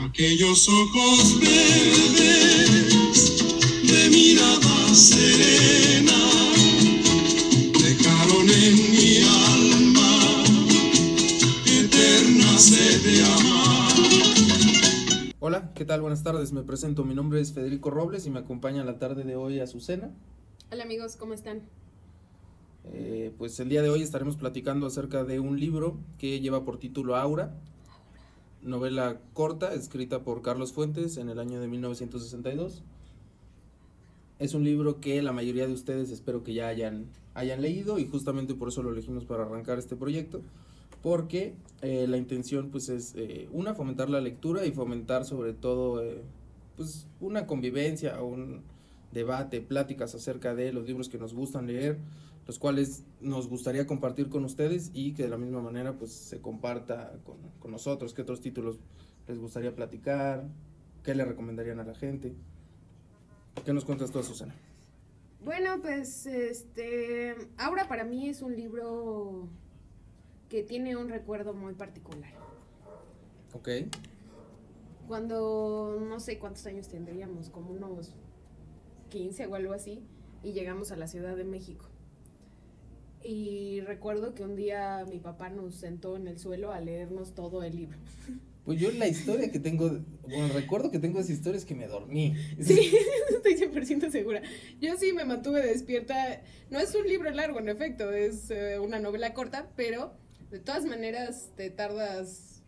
Aquellos ojos verdes de mirada serena dejaron en mi alma eterna sed de amar. Hola, ¿qué tal? Buenas tardes, me presento, mi nombre es Federico Robles y me acompaña la tarde de hoy Azucena. Hola amigos, ¿cómo están? Eh, pues el día de hoy estaremos platicando acerca de un libro que lleva por título Aura, novela corta escrita por Carlos Fuentes en el año de 1962. Es un libro que la mayoría de ustedes espero que ya hayan, hayan leído y justamente por eso lo elegimos para arrancar este proyecto, porque eh, la intención pues es eh, una, fomentar la lectura y fomentar sobre todo eh, pues una convivencia, un debate, pláticas acerca de los libros que nos gustan leer, los cuales nos gustaría compartir con ustedes y que de la misma manera pues se comparta con, con nosotros, qué otros títulos les gustaría platicar, qué le recomendarían a la gente. ¿Qué nos cuentas tú, Susana? Bueno, pues este, Aura para mí es un libro que tiene un recuerdo muy particular. Ok. Cuando no sé cuántos años tendríamos, como unos 15 o algo así, y llegamos a la Ciudad de México. Y recuerdo que un día mi papá nos sentó en el suelo a leernos todo el libro. Pues yo la historia que tengo, bueno, recuerdo que tengo esa historia es que me dormí. Sí, estoy 100% segura. Yo sí me mantuve despierta. No es un libro largo, en efecto, es eh, una novela corta, pero de todas maneras te tardas,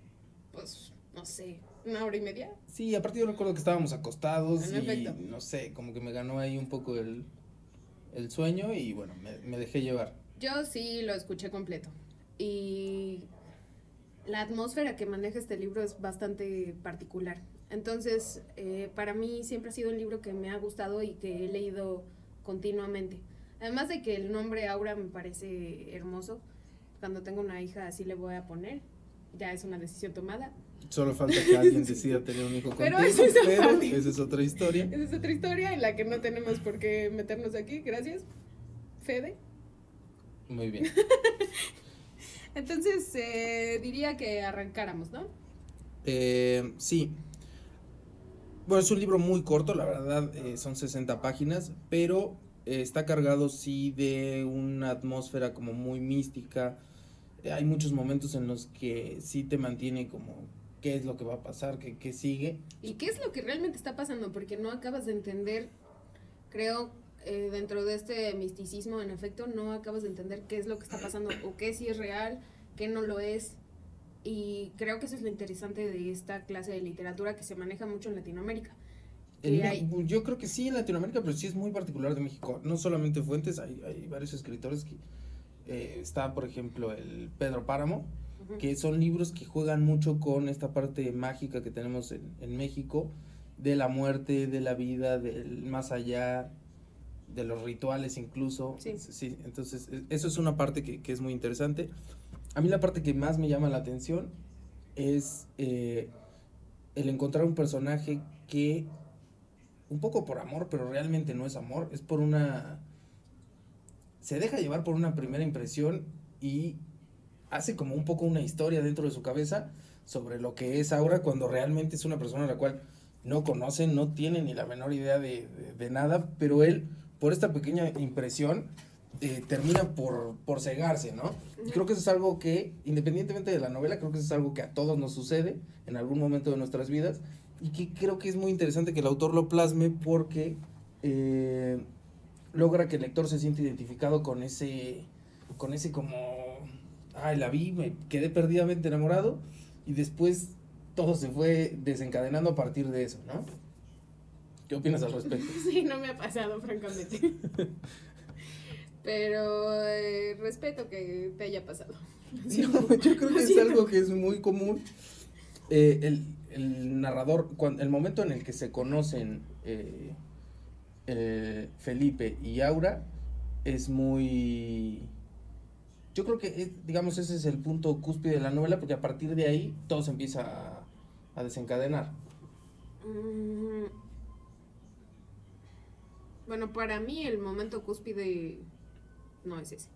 pues, no sé, una hora y media. Sí, aparte yo recuerdo que estábamos acostados En y efecto. no sé, como que me ganó ahí un poco el, el sueño y bueno, me, me dejé llevar. Yo sí lo escuché completo. Y la atmósfera que maneja este libro es bastante particular. Entonces, eh, para mí siempre ha sido un libro que me ha gustado y que he leído continuamente. Además de que el nombre Aura me parece hermoso. Cuando tengo una hija así le voy a poner. Ya es una decisión tomada. Solo falta que alguien decida tener un hijo Pero contigo, esa es pero aparte. esa es otra historia. Esa es otra historia en la que no tenemos por qué meternos aquí. Gracias, Fede. Muy bien. Entonces, eh, diría que arrancáramos, ¿no? Eh, sí. Bueno, es un libro muy corto, la verdad, eh, son 60 páginas, pero eh, está cargado sí de una atmósfera como muy mística. Eh, hay muchos momentos en los que sí te mantiene como qué es lo que va a pasar, qué, qué sigue. ¿Y qué es lo que realmente está pasando? Porque no acabas de entender, creo, eh, dentro de este misticismo, en efecto, no acabas de entender qué es lo que está pasando o qué sí es real, qué no lo es. Y creo que eso es lo interesante de esta clase de literatura que se maneja mucho en Latinoamérica. En- hay- Yo creo que sí en Latinoamérica, pero sí es muy particular de México. No solamente Fuentes, hay, hay varios escritores que... eh, está, por ejemplo, el Pedro Páramo, Ujú. que son libros que juegan mucho con esta parte mágica que tenemos en, en México, de la muerte, de la vida, del más allá, de los rituales incluso. Sí. entonces e- eso es una parte que, que es muy interesante. A mí la parte que más me llama la atención es eh, el encontrar un personaje que, un poco por amor, pero realmente no es amor, es por una... Se deja llevar por una primera impresión y hace como un poco una historia dentro de su cabeza sobre lo que es Aura cuando realmente es una persona a la cual no conoce, no tiene ni la menor idea de, de- de nada, pero él, por esta pequeña impresión, eh, termina por, por cegarse, ¿no? Y creo que eso es algo que, independientemente de la novela, creo que eso es algo que a todos nos sucede en algún momento de nuestras vidas y que creo que es muy interesante que el autor lo plasme porque eh, logra que el lector se siente identificado con ese, con ese como, ay, la vi, me quedé perdidamente enamorado y después todo se fue desencadenando a partir de eso, ¿no? ¿Qué opinas al respecto? Sí, no me ha pasado, francamente. Pero eh, respeto que te haya pasado. No, yo creo que es algo que es muy común. Eh, el, el narrador, cuando, el momento en el que se conocen eh, eh, Felipe y Aura es muy... Yo creo que, es- digamos, ese es el punto cúspide de la novela, porque a partir de ahí todo se empieza a, a desencadenar. Mm. Bueno, para mí el momento cúspide no es ese.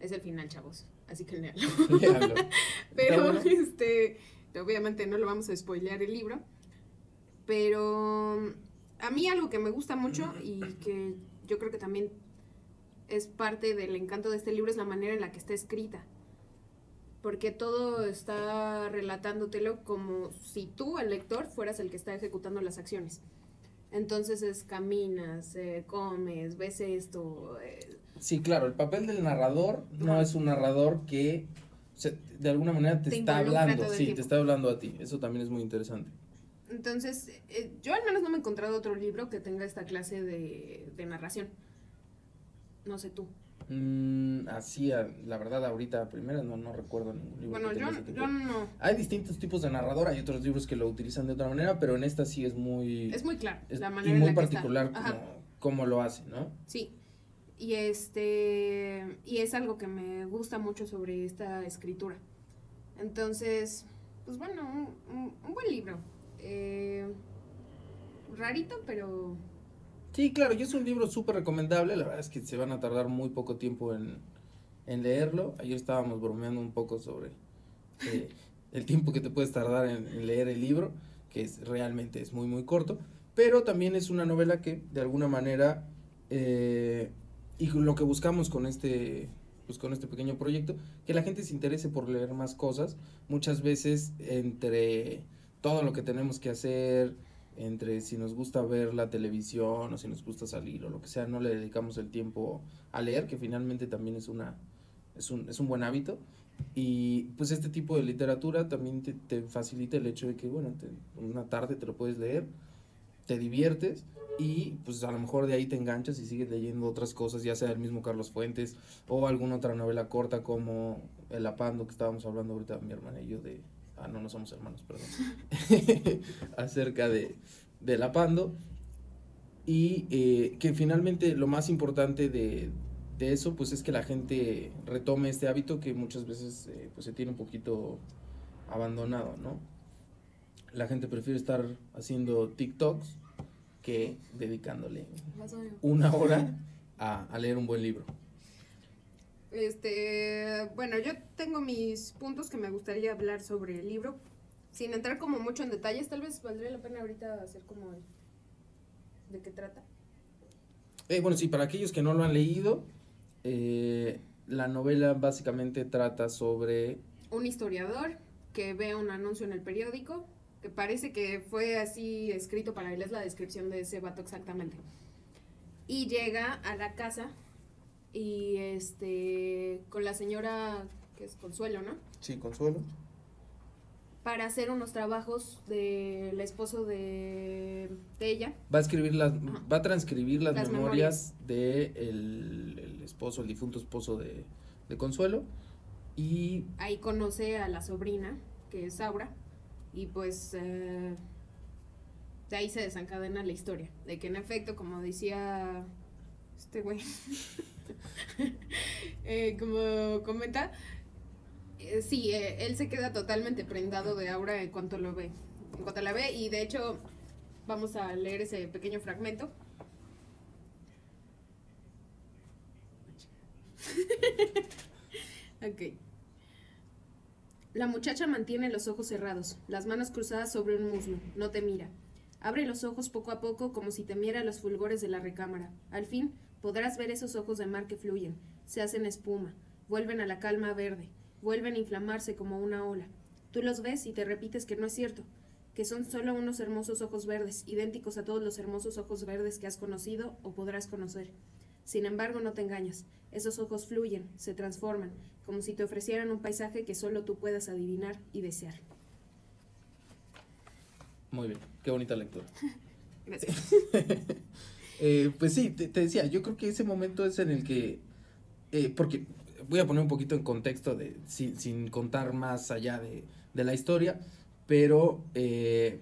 Es el final, chavos. Así que léanlo. Léalo. Pero bueno. este obviamente no lo vamos a spoilear el libro, pero a mí algo que me gusta mucho y que yo creo que también es parte del encanto de este libro es la manera en la que está escrita. Porque todo está relatándotelo como si tú, el lector, fueras el que está ejecutando las acciones. Entonces es caminas, eh, comes, ves esto. eh, Sí, claro, el papel del narrador no es un narrador que se- de alguna manera te, Te está hablando, sí, tiempo. te está hablando a ti. Eso también es muy interesante. Entonces, eh, yo al menos no me he encontrado otro libro que tenga esta clase de, de narración. No sé tú. Mm, así, la verdad, ahorita primero no, no recuerdo ningún libro. Bueno, que yo, yo no. Hay distintos tipos de narrador, hay otros libros que lo utilizan de otra manera, pero en esta sí es muy... Es muy claro es- la y manera en muy la que está. particular como, cómo lo hace, ¿no? Sí. Y este y es algo que me gusta mucho sobre esta escritura. Entonces, pues bueno, un, un- un buen libro. Eh, rarito, pero Sí, claro, y es un libro súper recomendable. La verdad es que se van a tardar muy poco tiempo en, en leerlo. Ayer estábamos bromeando un poco sobre eh, el tiempo que te puedes tardar en, en leer el libro, que es realmente es muy, muy corto. Pero también es una novela que, de alguna manera, eh, y lo que buscamos con este, pues con este pequeño proyecto, que la gente se interese por leer más cosas. Muchas veces entre todo lo que tenemos que hacer, entre si nos gusta ver la televisión o si nos gusta salir o lo que sea, no le dedicamos el tiempo a leer, que finalmente también es una es un, es un buen hábito. Y pues este tipo de literatura también te, te facilita el hecho de que, bueno, una tarde te lo puedes leer, te diviertes y pues a lo mejor de ahí te enganchas y sigues leyendo otras cosas, ya sea el mismo Carlos Fuentes o alguna otra novela corta como El Apando que estábamos hablando ahorita mi hermana y yo de... Ah, no, no somos hermanos, perdón. acerca de, de la Pando. Y eh, que finalmente lo más importante de, de eso, pues es que la gente retome este hábito que muchas veces eh, pues se tiene un poquito abandonado, ¿no? La gente prefiere estar haciendo TikToks que dedicándole una hora a, a leer un buen libro. Este, bueno, yo tengo mis puntos que me gustaría hablar sobre el libro, sin entrar como mucho en detalles, tal vez valdría la pena ahorita hacer como el- de qué trata. Eh, bueno, sí, para aquellos que no lo han leído, eh, la novela básicamente trata sobre Un historiador que ve un anuncio en el periódico, que parece que fue así escrito para él, es la descripción de ese vato exactamente. Y llega a la casa y este con la señora que es Consuelo, ¿no? Sí, Consuelo. Para hacer unos trabajos del esposo de, de ella. Va a escribir las, Ajá. va a transcribir las, Las memorias, de el, el esposo, el difunto esposo de, de Consuelo. Y Ahí conoce a la sobrina, que es Aura, y pues eh, de ahí se desencadena la historia. De que en efecto, como decía este güey, eh, como comenta, eh, sí, eh, él se queda totalmente prendado de Aura en cuanto lo ve. En cuanto la ve, y de hecho, vamos a leer ese pequeño fragmento. ok. La muchacha mantiene los ojos cerrados, las manos cruzadas sobre un muslo, no te mira. Abre los ojos poco a poco como si temiera los fulgores de la recámara. Al fin podrás ver esos ojos de mar que fluyen, se hacen espuma, vuelven a la calma verde, vuelven a inflamarse como una ola. Tú los ves y te repites que no es cierto, que son solo unos hermosos ojos verdes, idénticos a todos los hermosos ojos verdes que has conocido o podrás conocer. Sin embargo, no te engañas, esos ojos fluyen, se transforman, como si te ofrecieran un paisaje que solo tú puedas adivinar y desear. muy bien, qué bonita lectura. Gracias. Eh, pues sí, te, te decía, yo creo que ese momento es en el que, eh, porque voy a poner un poquito en contexto de, sin, sin contar más allá de, de la historia, pero eh,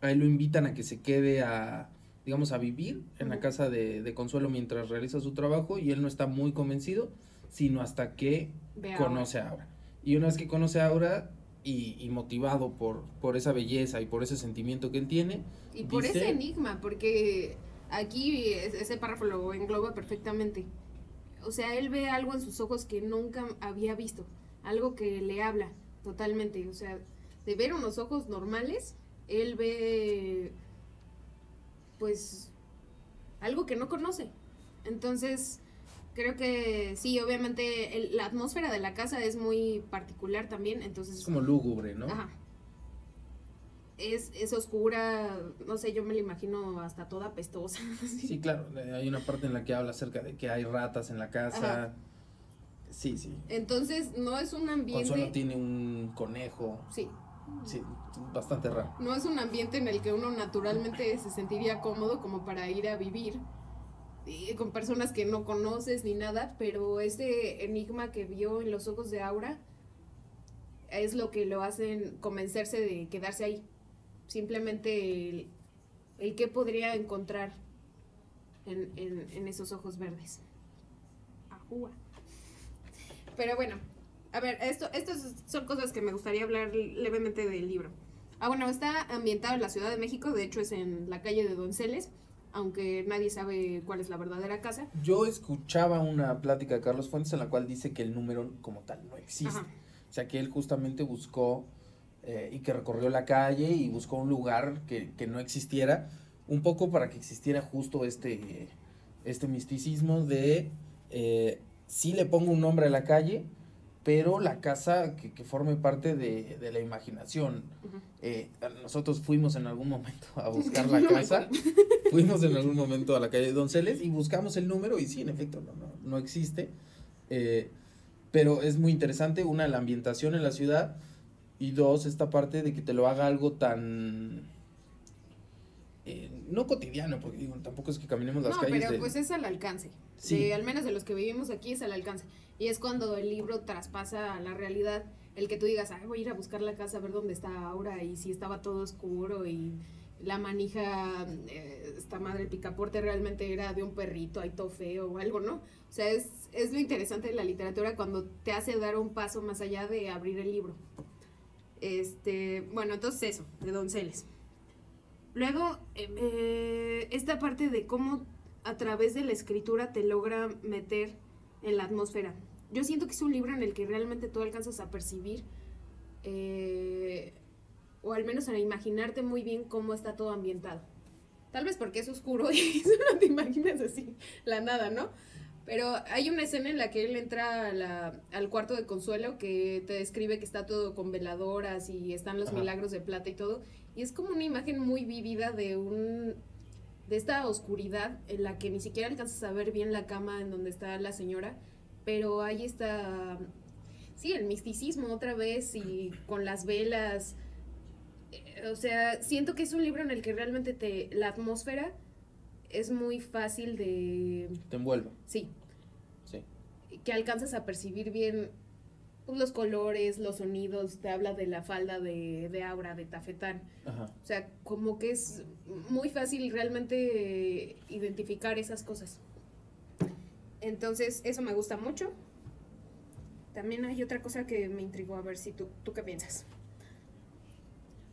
a él lo invitan a que se quede a, digamos, a vivir en la casa de, de Consuelo mientras realiza su trabajo y él no está muy convencido, sino hasta que Ve conoce a Aura. Y una vez que conoce a Aura y, y motivado por, por esa belleza y por ese sentimiento que él tiene, Y por Dice- ese enigma, porque aquí es- ese párrafo lo engloba perfectamente. O sea, él ve algo en sus ojos que nunca había visto, algo que le habla totalmente. O sea, de ver unos ojos normales, él ve pues algo que no conoce. Entonces, creo que sí, obviamente el- la atmósfera de la casa es muy particular también, entonces Es como lúgubre, ¿no? Ajá. Es, es oscura, no sé, yo me la imagino hasta toda pestosa. Sí, claro. eh, Hay una parte en la que habla acerca de que hay ratas en la casa. Ajá. Sí, sí. Entonces, no es un ambiente. Consuelo tiene un conejo. Sí, Sí, bastante raro. no es un ambiente en el que uno naturalmente se sentiría cómodo como para ir a vivir y con personas que no conoces ni nada, pero ese enigma que vio en los ojos de Aura es lo que lo hacen convencerse de quedarse ahí. Simplemente el, el qué podría encontrar en, en- en esos ojos verdes. Ajúa. Pero bueno, a ver, esto, estas son cosas que me gustaría hablar levemente del libro. Ah, bueno, está ambientado en la Ciudad de México, de hecho es en la calle de Donceles, aunque nadie sabe cuál es la verdadera casa. Yo escuchaba una plática de Carlos Fuentes en la cual dice que el número como tal no existe. Ajá. O sea, que él justamente buscó eh, y que recorrió la calle y buscó un lugar que, que no existiera, un poco para que existiera justo este, este misticismo de eh, sí le pongo un nombre a la calle, pero la casa que, que forme parte de, de la imaginación. Eh, nosotros fuimos en algún momento a buscar la casa, fuimos en algún momento a la calle de Donceles y buscamos el número y sí, en efecto, no, no, no existe. Eh, pero es muy interesante, una, la ambientación en la ciudad y dos, esta parte de que te lo haga algo tan... eh, no cotidiano, porque digo, tampoco es que caminemos las No, calles pero de... pues es al alcance. Sí. De- al menos de los que vivimos aquí es al alcance. Y es cuando el libro traspasa a la realidad, el que tú digas, Ay, voy a ir a buscar la casa a ver dónde está Aura y si estaba todo oscuro y la manija, eh, esta madre picaporte realmente era de un perrito, ahí todo feo o algo, ¿no? O sea, es, es lo interesante de la literatura cuando te hace dar un paso más allá de abrir el libro. Este, bueno, entonces eso, de Donceles. Luego, eh, eh, esta parte de cómo a través de la escritura te logra meter en la atmósfera. Yo siento que es un libro en el que realmente tú alcanzas a percibir, eh, o al menos a imaginarte muy bien cómo está todo ambientado. Tal vez porque es oscuro y solo te imaginas así, la nada, ¿no? Pero hay una escena en la que él entra a la- al cuarto de Consuelo que te describe que está todo con veladoras y están los Ajá. milagros de plata y todo. Y es como una imagen muy vívida de un de esta oscuridad en la que ni siquiera alcanzas a ver bien la cama en donde está la señora, pero ahí está sí, el misticismo otra vez y con las velas. Eh, O sea, siento que es un libro en el que realmente te la atmósfera es muy fácil de Te envuelve, sí, sí. que alcanzas a percibir bien pues, los colores, los sonidos, te habla de la falda de, de Aura, de Tafetán. Ajá. O sea, como que es muy fácil realmente identificar esas cosas. Entonces, eso me gusta mucho. También hay otra cosa que me intrigó, a ver si tú, tú qué piensas.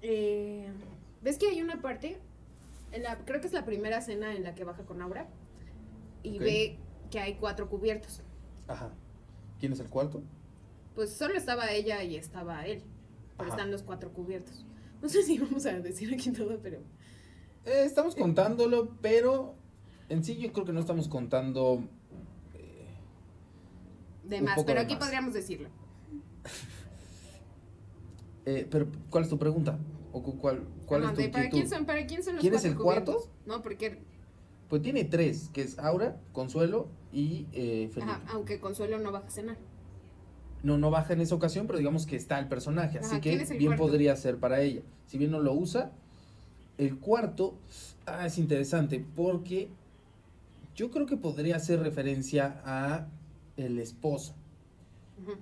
Eh, ¿Ves que hay una parte? En la, creo que es la primera escena en la que baja con Aura y ve que hay cuatro cubiertos. Ajá. ¿Quién es el cuarto? Pues solo estaba ella y estaba él. Pero Ajá. están los cuatro cubiertos. No sé si vamos a decir aquí todo, pero... Eh, estamos contándolo, pero en sí yo creo que no estamos contando. eh, De más, pero de aquí más. podríamos decirlo. eh, pero, ¿cuál es tu pregunta? ¿O cu- cuál, cuál es tu ¿para, quién son, ¿Para quién son los ¿Quién es el cuarto? cubiertos? No, porque... Pues tiene tres, que es Aura, Consuelo y eh, Felipe. Ajá, aunque Consuelo no baja a cenar. No, no baja en esa ocasión, pero digamos que está el personaje, así que ¿quién es el bien cuarto? podría ser para ella. Si bien no lo usa, el cuarto ah, es interesante porque yo creo que podría hacer referencia a el esposo.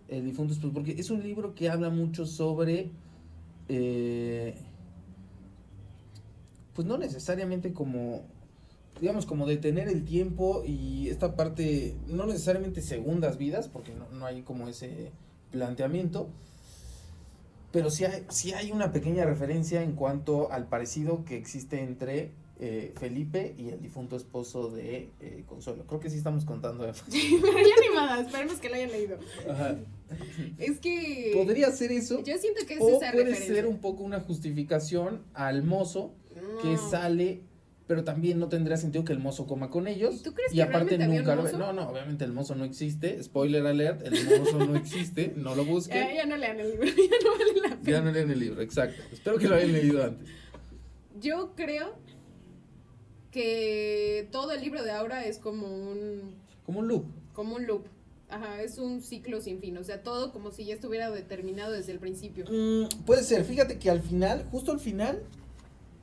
El difunto esposo, porque es un libro que habla mucho sobre, eh, pues no necesariamente como, digamos, como detener el tiempo y esta parte, no necesariamente segundas vidas, porque no, no hay como ese planteamiento, pero sí hay, sí hay una pequeña referencia en cuanto al parecido que existe entre eh, Felipe y el difunto esposo de eh, Consuelo. Creo que sí estamos contando. de- Pero ya ni nada, esperemos que lo hayan leído. Ajá. Es que. Podría ser eso. Yo siento que es O esa puede referencia. ser un poco una justificación al mozo que sale, pero también no tendría sentido que el mozo coma con ellos. ¿Y tú crees y que aparte nunca un lo ve. No, no, obviamente el mozo no existe. Spoiler alert, el mozo no existe. No lo Ya, busquen. ya no lean el libro, ya no vale la pena. Ya no leen el libro, exacto. Espero que lo hayan leído antes. Yo creo que todo el libro de Aura es como un Como un loop. como un loop. Ajá, es un ciclo sin fin, o sea, todo como si ya estuviera determinado desde el principio. Mm, puede ser, fíjate que al final, justo al final,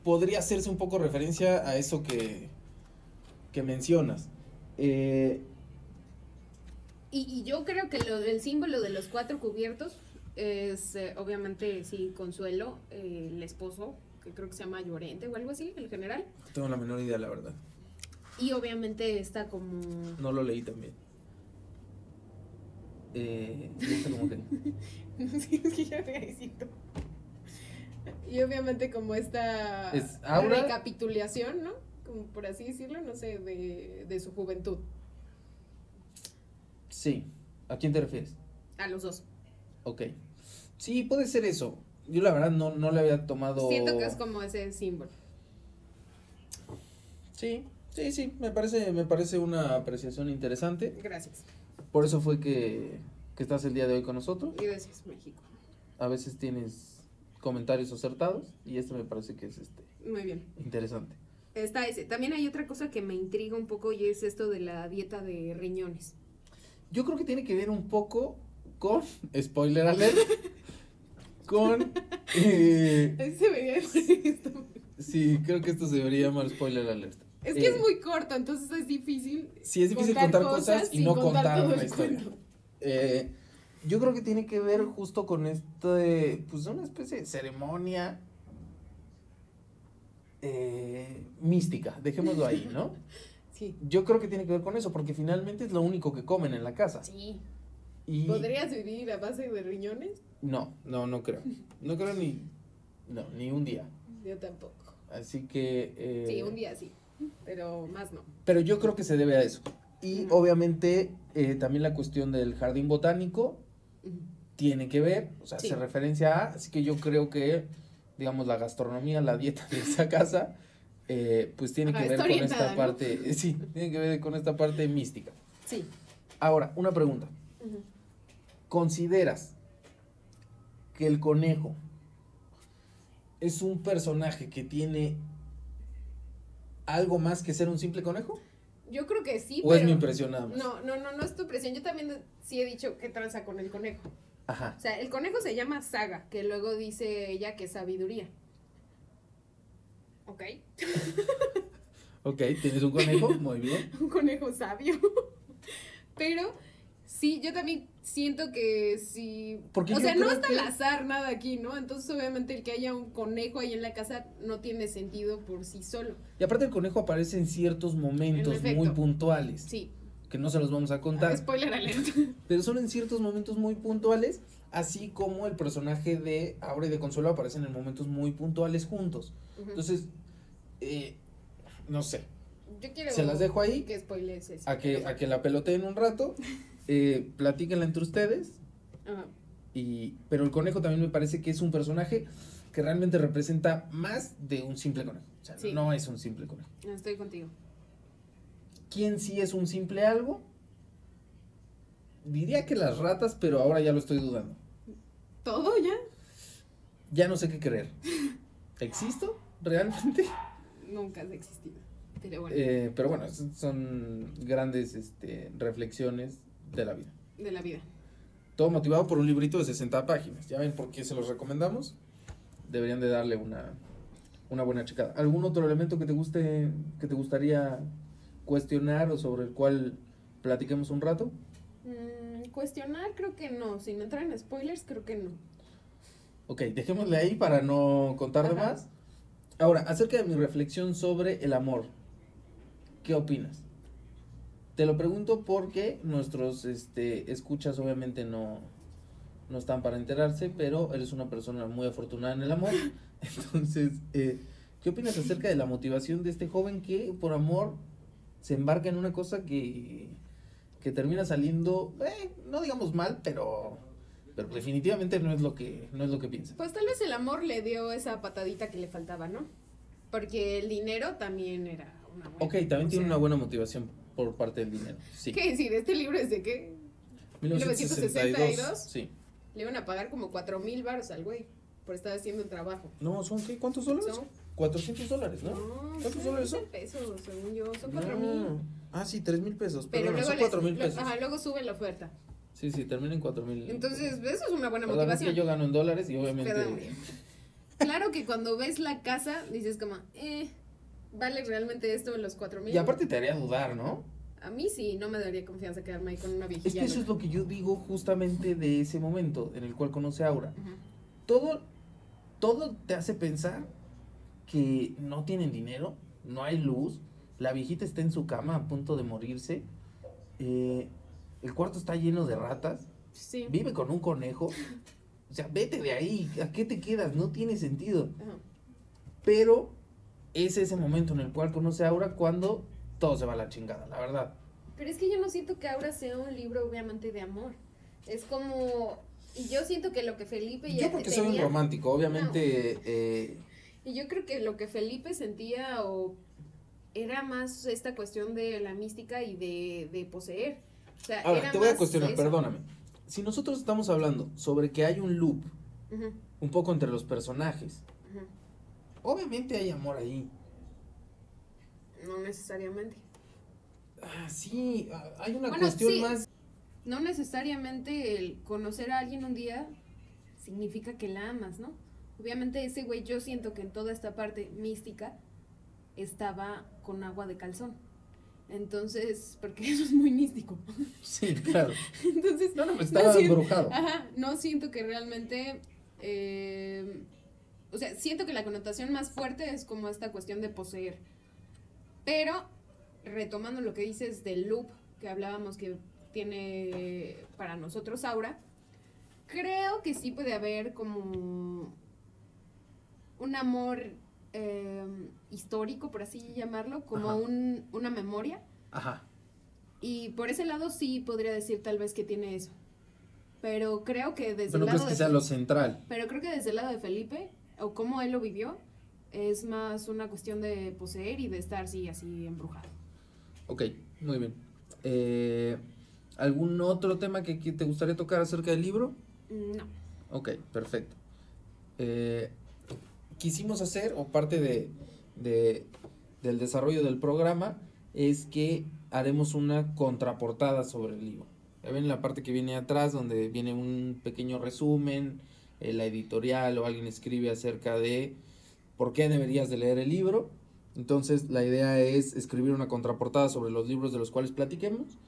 podría hacerse un poco referencia a eso que, que mencionas. Eh, Y, y yo creo que lo, el símbolo de los cuatro cubiertos es eh, obviamente, sí, Consuelo, eh, el esposo, que creo que se llama Llorente o algo así, el general. no tengo la menor idea, la verdad. Y obviamente está como... No lo leí también. Eh, y esto como que- Sí, es que ya necesito. Y obviamente como esta Es Aura. recapitulación, ¿no? Como por así decirlo, no sé, de, de su juventud. Sí. ¿A quién te refieres? A los dos. Ok. Sí, puede ser eso. Yo la verdad no, no le había tomado... Siento que es como ese símbolo. Sí, sí, sí, me parece, me parece una apreciación interesante. Gracias. Por eso fue que, que estás el día de hoy con nosotros. Gracias, México. A veces tienes comentarios acertados y este me parece que es este Muy bien. interesante. Está ese. También hay otra cosa que me intriga un poco y es esto de la dieta de riñones. Yo creo que tiene que ver un poco con, spoiler alert, con... eh, ser esto. sí, creo que esto se debería llamar spoiler alert. Es que Eh, es muy corto, entonces es difícil. Sí, es difícil contar, cosas, y no contar contar una historia. Eh, yo creo que tiene que ver justo con este, pues una especie de ceremonia eh, mística, dejémoslo ahí, ¿no? Sí. Yo creo que tiene que ver con eso, porque finalmente es lo único que comen en la casa. Sí. Y ¿Podrías vivir a base de riñones? no, no, no creo. No creo ni, no, ni un día. Yo tampoco. Así que... eh, Sí, un día sí, pero más no. Pero yo creo que se debe a eso. Y obviamente eh, también la cuestión del jardín botánico tiene que ver, o sea, Sí. se referencia a, así que yo creo que, digamos, la gastronomía, la dieta de esa casa, eh, pues tiene Ajá, que ver con esta ¿no? parte, sí, tiene que ver con esta parte mística. Sí. Ahora, una pregunta. ¿Consideras que el conejo es un personaje que tiene algo más que ser un simple conejo? Yo creo que sí, ¿O es mi impresión nada más? No, no, no, no es tu presión. Yo también sí he dicho que tranza con el conejo. Ajá. O sea, el conejo se llama saga, que luego dice ella que es sabiduría. ¿Ok? Ok, tienes un conejo, muy bien. un conejo sabio. Pero sí, yo también siento que. Porque o sea, no está que- al azar nada aquí, ¿no? Entonces, obviamente, el que haya un conejo ahí en la casa no tiene sentido por sí solo. Y aparte el conejo aparece en ciertos momentos En muy puntuales, Sí. que no se los vamos a contar, Spoiler alert. pero son en ciertos momentos muy puntuales, así como el personaje de Aura y de Consuelo aparecen en momentos muy puntuales juntos. Entonces, eh, no sé, yo quiero se las dejo ahí, que spoilees eso. a que, a que la peloteen un rato, eh, platíquenla entre ustedes. Ajá. y, pero el conejo también me parece que es un personaje que realmente representa más de un simple conejo. O sea, Sí. no es un simple conejo. Estoy contigo. ¿Quién sí es un simple algo? Diría que las ratas, pero ahora ya lo estoy dudando. ¿Todo ya? Ya no sé qué creer. ¿Existo realmente? Nunca has existido. Pero bueno, Eh, pero bueno, son- son grandes este, reflexiones de la vida. de la vida. Todo motivado por un librito de 60 páginas. ¿Ya ven por qué se los recomendamos? Deberían de darle una, una buena checada. ¿Algún otro elemento que te guste, que te gustaría cuestionar o sobre el cual platiquemos un rato? Mm, cuestionar, creo que no. Sin entrar en spoilers, creo que no. Ok, dejémosle ahí para no contar de más. Ahora, acerca de mi reflexión sobre el amor, ¿qué opinas? Te lo pregunto porque nuestros este, escuchas obviamente no, no están para enterarse, pero eres una persona muy afortunada en el amor. Entonces, eh, ¿Qué opinas acerca de la motivación de este joven que por amor se embarca en una cosa que, que termina saliendo, eh, no digamos mal, pero, pero definitivamente no es lo que no es lo que piensa? Pues tal vez el amor le dio esa patadita que le faltaba, ¿no? Porque el dinero también era una buena. Ok, también tiene sea, una buena motivación por parte del dinero. Sí. ¿Qué decir? Este libro es de qué? 1962? Sí. Le iban a pagar como cuatro mil baros al güey por estar haciendo el trabajo. No, ¿son qué? ¿Cuántos dólares? Son- 400 dólares, ¿no? ¿Cuántos son dólares son? 15 pesos, según yo, son cuatro mil. No. Ah, sí, 3 mil pesos. Pero Perdón, luego, son les- 4 mil pesos. ajá, luego sube la oferta. Sí, sí, termina en 4 mil. Entonces, eso es una buena Perdón, es motivación. que yo gano en dólares y obviamente. Perdón. Claro que cuando ves la casa, dices como, eh, ¿vale realmente esto en los cuatro mil? Y aparte te haría dudar, ¿no? A mí sí, no me daría confianza quedarme ahí con una Es viejilla. que eso es lo que yo digo justamente de ese momento en el cual conoce a Aura. Todo, todo te hace pensar que no tienen dinero, no hay luz, la viejita está en su cama a punto de morirse, eh, el cuarto está lleno de ratas, Sí. vive con un conejo. O sea, vete de ahí, ¿a qué te quedas? No tiene sentido. Ajá. Pero es ese momento en el cual conoce a Aura cuando todo se va a la chingada, la verdad. Pero es que yo no siento que Aura sea un libro obviamente de amor. Es como... Y yo siento que lo que Felipe ya Yo porque soy un tenía- romántico, obviamente. eh, Y yo creo que lo que Felipe sentía o era más esta cuestión de la mística y de, de poseer. O sea, Ahora, era te voy a cuestionar, eso. perdóname. Si nosotros estamos hablando sobre que hay un loop Ujú, un poco entre los personajes. Obviamente hay amor ahí. No necesariamente. Ah, sí, ah, hay una Bueno, cuestión sí. más. No necesariamente el conocer a alguien un día significa que la amas, ¿no? Obviamente ese güey yo siento que en toda esta parte mística estaba con agua de calzón. Entonces, porque eso es muy místico. Sí, claro. Entonces, No, no, estaba siento- embrujado. Ajá, no siento que realmente. eh, o sea, siento que la connotación más fuerte es como esta cuestión de poseer. Pero, retomando lo que dices del loop que hablábamos que tiene para nosotros Aura, creo que sí puede haber como un amor eh, histórico, por así llamarlo, como un, una memoria. Ajá. Y por ese lado sí podría decir tal vez que tiene eso. Pero creo que desde Pero no el crees lado que de sea lo central. pero creo que desde el lado de Felipe o cómo él lo vivió es más una cuestión de poseer y de estar sí así embrujado. Ok, muy bien. Eh, ¿Algún otro tema que, que te gustaría tocar acerca del libro? Mm, No. Ok, perfecto. Eh, quisimos hacer, o parte de, de- del desarrollo del programa, es que haremos una contraportada sobre el libro. Ya ven la parte que viene atrás, donde viene un pequeño resumen, eh, la editorial o alguien escribe acerca de por qué deberías de leer el libro. Entonces la idea es escribir una contraportada sobre los libros de los cuales platiquemos,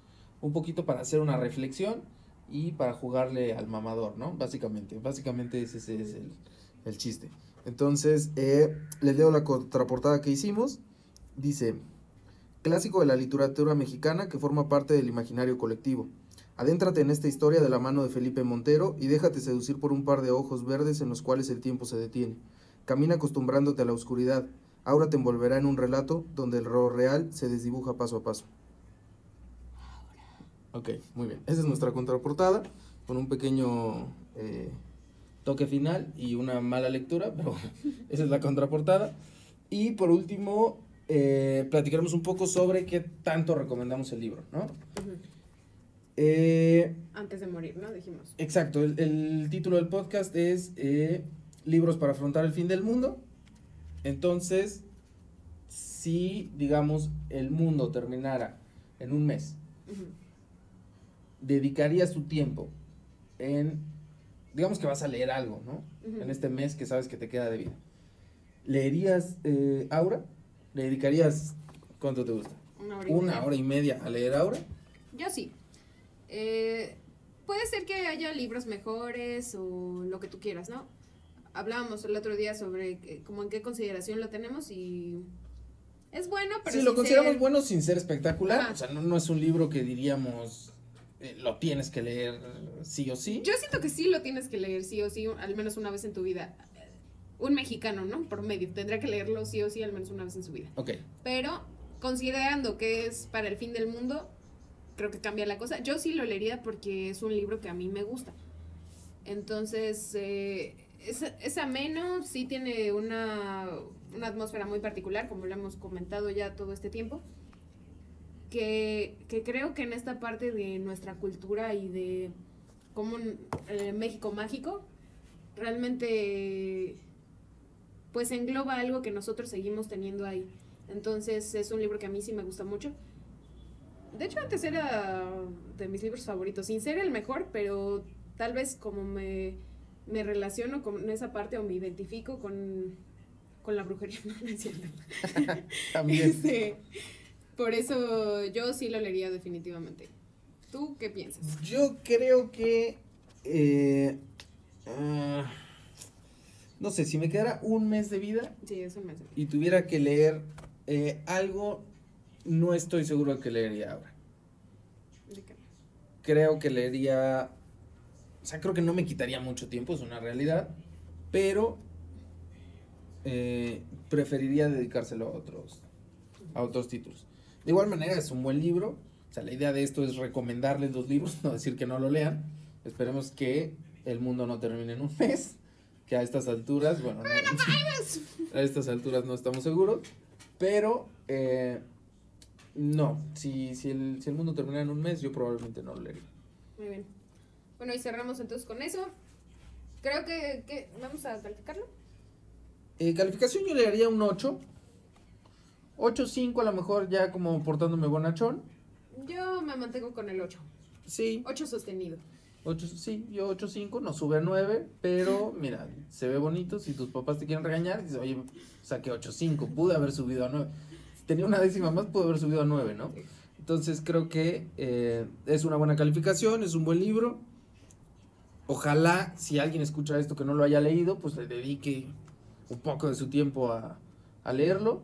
un poquito para hacer una reflexión y para jugarle al mamador, ¿no? Básicamente, básicamente ese, ese es el, el chiste. Entonces, eh, les leo la contraportada que hicimos. Dice, clásico de la literatura mexicana que forma parte del imaginario colectivo. Adéntrate en esta historia de la mano de Felipe Montero y déjate seducir por un par de ojos verdes en los cuales el tiempo se detiene. Camina acostumbrándote a la oscuridad. Ahora te envolverá en un relato donde el rol real se desdibuja paso a paso. Ok, muy bien. Esa es nuestra contraportada, con un pequeño eh, toque final y una mala lectura, pero esa es la contraportada. Y por último, eh, platicaremos un poco sobre qué tanto recomendamos el libro, ¿no? Eh, Antes de morir, ¿no? Dijimos. Exacto, el, el título del podcast es eh, Libros para afrontar el fin del mundo. Entonces, si, digamos, el mundo terminara en un mes, Ujú. dedicarías tu tiempo en, digamos que vas a leer algo, ¿no? En este mes que sabes que te queda de vida. ¿Leerías eh, Aura? ¿Le dedicarías, cuánto te gusta? Una hora y ¿Una media. hora y media a leer Aura? Yo sí. Eh, puede ser que haya libros mejores o lo que tú quieras, ¿no? Hablábamos el otro día sobre que- como en qué consideración lo tenemos y es bueno, pero Sí, lo consideramos ser- bueno sin ser espectacular. Ajá. O sea, no, no es un libro que diríamos eh, lo tienes que leer sí o sí. Yo siento que sí lo tienes que leer, sí o sí, al menos una vez en tu vida. un mexicano, ¿no? Por medio. Tendrá que leerlo sí o sí al menos una vez en su vida. Ok. Pero considerando que es para el fin del mundo, creo que cambia la cosa. Yo sí lo leería porque es un libro que a mí me gusta. Entonces, eh, es, es ameno, sí tiene una, una atmósfera muy particular, como lo hemos comentado ya todo este tiempo. Que, que creo que en esta parte de nuestra cultura y de como eh, México mágico, realmente pues engloba algo que nosotros seguimos teniendo ahí. Entonces es un libro que a mí sí me gusta mucho. De hecho antes era de mis libros favoritos, sin ser el mejor, pero tal vez como me, me relaciono con esa parte o me identifico con, con la brujería, no, no es cierto. También. Este, por eso yo sí lo leería definitivamente. ¿Tú qué piensas? Yo creo que. eh, ah, no sé, si me quedara un mes de vida Sí, eso me hace. y tuviera que leer eh, algo, no estoy seguro de que leería ahora. ¿De qué? Creo que leería. O sea, creo que no me quitaría mucho tiempo, es una realidad. Pero. eh, preferiría dedicárselo a otros. A otros títulos. De igual manera, es un buen libro. O sea, la idea de esto es recomendarles los libros, no decir que no lo lean. Esperemos que el mundo no termine en un mes. Que a estas alturas, bueno, no- a estas alturas no estamos seguros. Pero, eh, no, si, si, el, si el mundo termina en un mes, yo probablemente no lo leería. Muy bien. Bueno, y cerramos entonces con eso. Creo que, que vamos a calificarlo. Eh, calificación yo le daría un 8. 8, 5 a lo mejor ya como portándome bonachón. Yo me mantengo con el 8. Sí, 8 sostenido. 8, sí, yo 8, 5, no sube a 9, pero mira, se ve bonito. Si tus papás te quieren regañar, dices, oye, saqué 8, 5, pude haber subido a 9. Tenía una décima más, pude haber subido a 9, ¿no? Entonces creo que eh, es una buena calificación, es un buen libro. Ojalá, si alguien escucha esto que no lo haya leído, pues le dedique un poco de su tiempo a, a leerlo.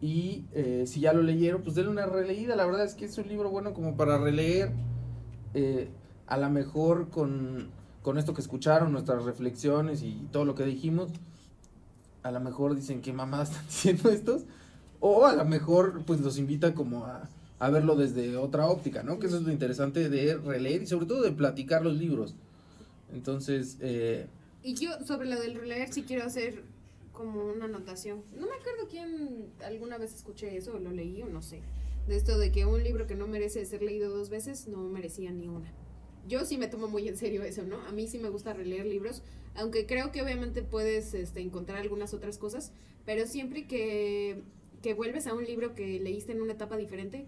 Y eh, si ya lo leyeron, pues denle una releída. La verdad es que es un libro bueno como para releer. eh, a lo mejor con, con esto que escucharon, nuestras reflexiones y todo lo que dijimos, a lo mejor dicen que mamadas están diciendo estos. O a lo mejor pues los invita como a, a verlo desde otra óptica, ¿no? Que eso es lo interesante de releer y sobre todo de platicar los libros. Entonces, eh, Y yo sobre lo del releer sí quiero hacer como una anotación. No me acuerdo quién alguna vez escuché eso o lo leí o no sé. De esto de que un libro que no merece ser leído dos veces no merecía ni una. Yo sí me tomo muy en serio eso, ¿no? A mí sí me gusta releer libros, aunque creo que obviamente puedes este, encontrar algunas otras cosas, pero siempre que, que vuelves a un libro que leíste en una etapa diferente,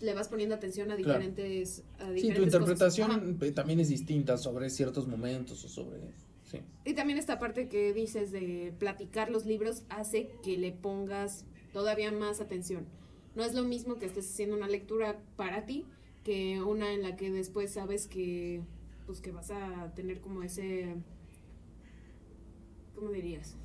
le vas poniendo atención a Claro. diferentes, sí, tu interpretación también es distinta sobre ciertos momentos o sobre... Sí. Y también esta parte que dices de platicar los libros hace que le pongas todavía más atención. No es lo mismo que estés haciendo una lectura para ti que una en la que después sabes que pues que vas a tener como ese ¿cómo dirías?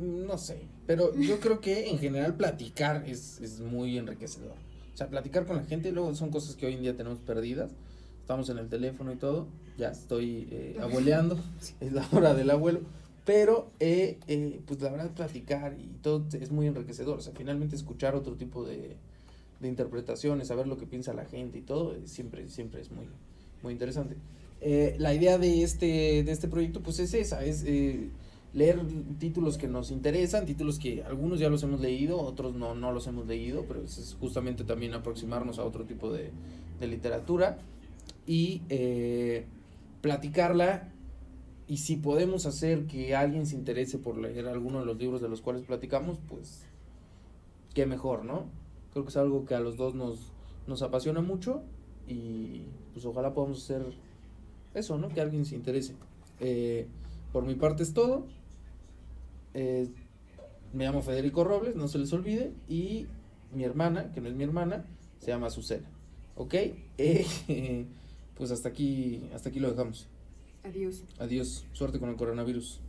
No sé, pero yo creo que en general platicar es, es muy enriquecedor. O sea, platicar con la gente, luego son cosas que hoy en día tenemos perdidas. Estamos en el teléfono y todo, ya estoy eh, abueleando, es la hora del abuelo. Pero, eh, eh, pues la verdad, platicar y todo es muy enriquecedor. O sea, finalmente escuchar otro tipo de, de interpretaciones, saber lo que piensa la gente y todo, siempre, siempre es muy, muy interesante. Eh, la idea de este, de este proyecto, pues es esa, es eh, leer títulos que nos interesan, títulos que algunos ya los hemos leído, otros no, no los hemos leído, pero es, justamente también aproximarnos a otro tipo de, de literatura y eh, platicarla. Y si podemos hacer que alguien se interese por leer alguno de los libros de los cuales platicamos, pues qué mejor, ¿no? Creo que es algo que a los dos nos, nos apasiona mucho y pues ojalá podamos hacer eso, ¿no? Que alguien se interese. Eh, por mi parte es todo. Eh, me llamo Federico Robles, no se les olvide. Y mi hermana, que no es mi hermana, se llama Azucena. ¿Ok? Eh, pues hasta aquí, hasta aquí lo dejamos. Adiós. Adiós. Suerte con el coronavirus.